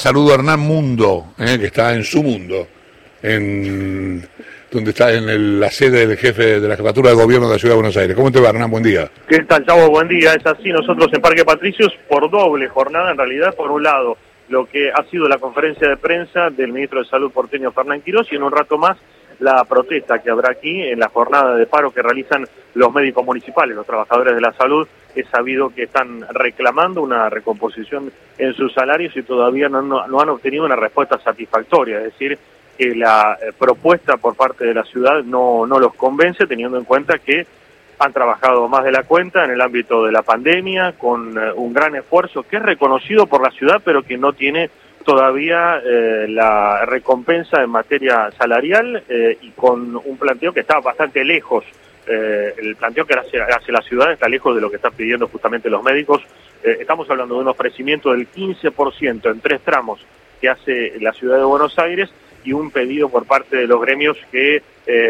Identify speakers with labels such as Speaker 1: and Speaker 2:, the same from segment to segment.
Speaker 1: Saludo a Hernán Mundo, eh, que está en su mundo, en donde está en la sede del jefe de la jefatura de gobierno de la Ciudad de Buenos Aires. ¿Cómo te va, Hernán? Buen día.
Speaker 2: ¿Qué tal, Chavo? Buen día. Es así, nosotros en Parque Patricios, por doble jornada, en realidad, por un lado, lo que ha sido la conferencia de prensa del ministro de Salud porteño, Fernán Quirós, y en un rato más la protesta que habrá aquí en la jornada de paro que realizan los médicos municipales, los trabajadores de la salud. He sabido que están reclamando una recomposición en sus salarios y todavía no, no, han obtenido una respuesta satisfactoria, es decir, que la eh, propuesta por parte de la ciudad no, no los convence, teniendo en cuenta que han trabajado más de la cuenta en el ámbito de la pandemia, con eh, un gran esfuerzo que es reconocido por la ciudad, pero que no tiene todavía eh, la recompensa en materia salarial eh, y con un planteo que está bastante lejos. Eh, el planteo que hace, hace, la ciudad está lejos de lo que están pidiendo justamente los médicos. estamos hablando de un ofrecimiento del 15% en tres tramos que hace la ciudad de Buenos Aires y un pedido por parte de los gremios que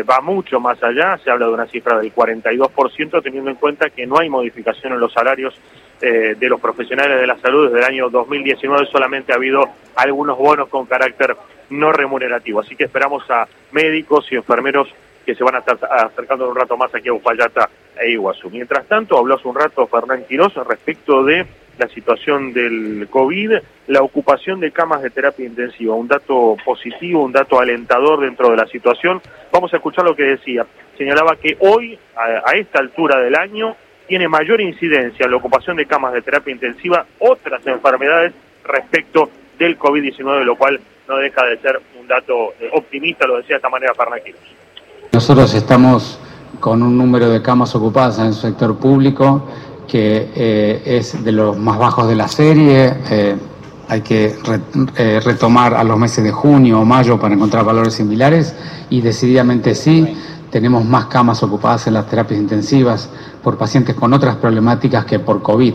Speaker 2: va mucho más allá, se habla de una cifra del 42%, teniendo en cuenta que no hay modificación en los salarios eh, de los profesionales de la salud desde el año 2019 solamente ha habido algunos bonos con carácter no remunerativo. Así que esperamos a médicos y enfermeros que se van a estar acercando un rato más aquí a Uspallata e Iguazú. Mientras tanto, habló hace un rato Fernán Quirós respecto de la situación del COVID, la ocupación de camas de terapia intensiva, un dato positivo, un dato alentador dentro de la situación. Vamos a escuchar lo que decía. Señalaba que hoy, a esta altura del año, tiene mayor incidencia en la ocupación de camas de terapia intensiva otras enfermedades respecto del COVID-19, lo cual no deja de ser un dato eh, optimista, lo decía de esta manera Farnaquilos.
Speaker 3: Nosotros estamos con un número de camas ocupadas en el sector público que eh, es de los más bajos de la serie. Eh, hay que retomar a los meses de junio o mayo para encontrar valores similares y decididamente sí tenemos más camas ocupadas en las terapias intensivas por pacientes con otras problemáticas que por COVID.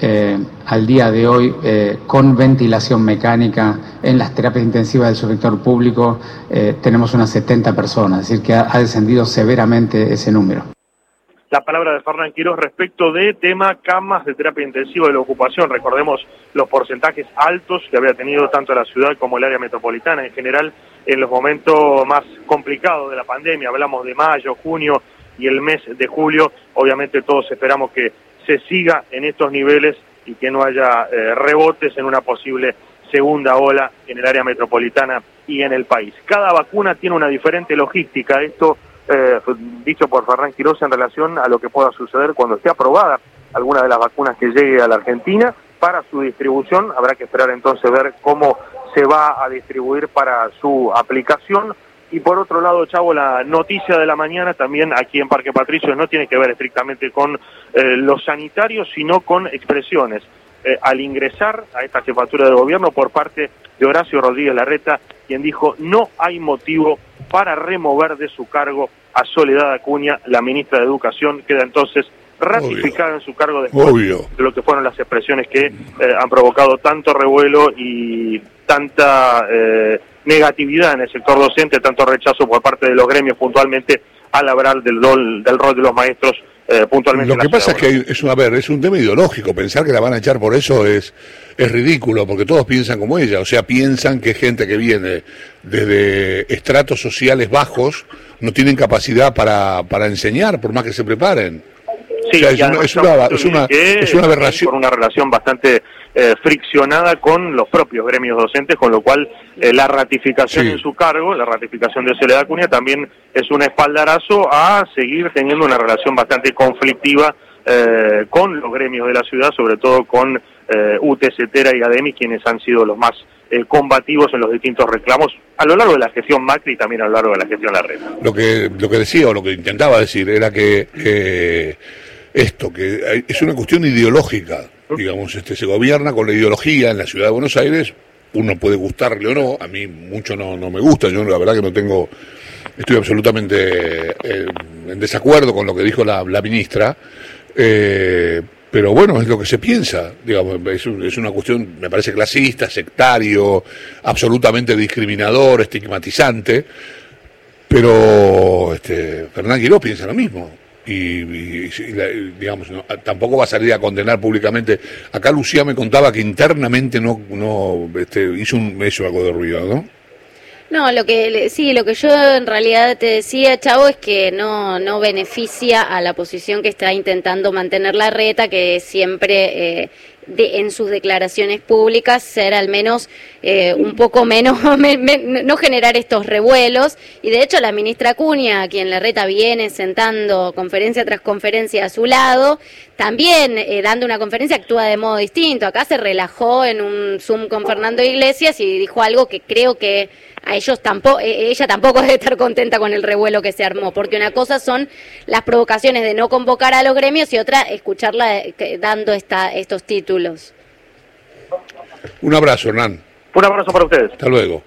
Speaker 3: Eh, al día de hoy, eh, con ventilación mecánica en las terapias intensivas del sector público, eh, tenemos unas 70 personas, es decir, que ha, descendido severamente ese número
Speaker 2: la palabra de Fernán Quiroz respecto de tema camas de terapia intensiva de la ocupación. Recordemos los porcentajes altos que había tenido tanto la ciudad como el área metropolitana en general en los momentos más complicados de la pandemia. Hablamos de mayo, junio y el mes de julio. Obviamente todos esperamos que se siga en estos niveles y que no haya eh, rebotes en una posible segunda ola en el área metropolitana y en el país. Cada vacuna tiene una diferente logística. Esto eh, dicho por Ferran Quiroz en relación a lo que pueda suceder cuando esté aprobada alguna de las vacunas que llegue a la Argentina para su distribución. Habrá que esperar entonces ver cómo se va a distribuir para su aplicación. Y por otro lado, Chavo, la noticia de la mañana también aquí en Parque Patricios no tiene que ver estrictamente con eh, los sanitarios, sino con expresiones. Eh, al ingresar a esta jefatura de gobierno por parte de Horacio Rodríguez Larreta, quien dijo no hay motivo para remover de su cargo a Soledad Acuña, la ministra de Educación, queda entonces ratificada en su cargo después de lo que fueron las expresiones que eh, han provocado tanto revuelo y tanta eh, negatividad en el sector docente, tanto rechazo por parte de los gremios puntualmente al hablar del rol, del rol de los maestros eh, puntualmente.
Speaker 1: Lo que pasa es que es, a ver, es un tema ideológico. Pensar que la van a echar por eso es, es ridículo, porque todos piensan como ella. O sea, piensan que gente que viene desde estratos sociales bajos no tienen capacidad para, para enseñar, por más que se preparen.
Speaker 2: Sí, es, una, es, una, es, una, aberración. Por una relación bastante eh, friccionada con los propios gremios docentes, con lo cual eh, la ratificación en su cargo, la ratificación de Soledad Cunha, también es un espaldarazo a seguir teniendo una relación bastante conflictiva eh, con los gremios de la ciudad, sobre todo con eh, UTCetera y ADEMI, quienes han sido los más combativos en los distintos reclamos a lo largo de la gestión Macri y también a lo largo de la gestión Larreta.
Speaker 1: Lo que, lo que decía o lo que intentaba decir era que esto, que es una cuestión ideológica, digamos, este se gobierna con la ideología en la ciudad de Buenos Aires, uno puede gustarle o no, a mí mucho no, no me gusta, yo la verdad que no tengo, estoy absolutamente eh, en desacuerdo con lo que dijo la, ministra, eh, pero bueno, es lo que se piensa, digamos, es, es, una cuestión, me parece clasista, sectario, absolutamente discriminador, estigmatizante, pero este, Fernán Quiró piensa lo mismo. Y, y- digamos, no, tampoco va a salir a condenar públicamente. Acá Lucía me contaba que internamente no, este, hizo, un, hizo algo de ruido, ¿no?
Speaker 4: No, lo que sí, lo que yo en realidad te decía, Chavo, es que no no beneficia a la posición que está intentando mantener la reta, que siempre eh, de, en sus declaraciones públicas ser al menos eh, un poco menos, me- me- no generar estos revuelos. Y de hecho la ministra Acuña, a quien la reta viene sentando conferencia tras conferencia a su lado, también eh, dando una conferencia actúa de modo distinto. Acá se relajó en un Zoom con Fernando Iglesias y dijo algo que creo que a ellos tampoco, ella tampoco debe estar contenta con el revuelo que se armó, porque una cosa son las provocaciones de no convocar a los gremios y otra escucharla eh, dando esta, estos títulos.
Speaker 1: Un abrazo, Hernán.
Speaker 2: Un abrazo para ustedes.
Speaker 1: Hasta luego.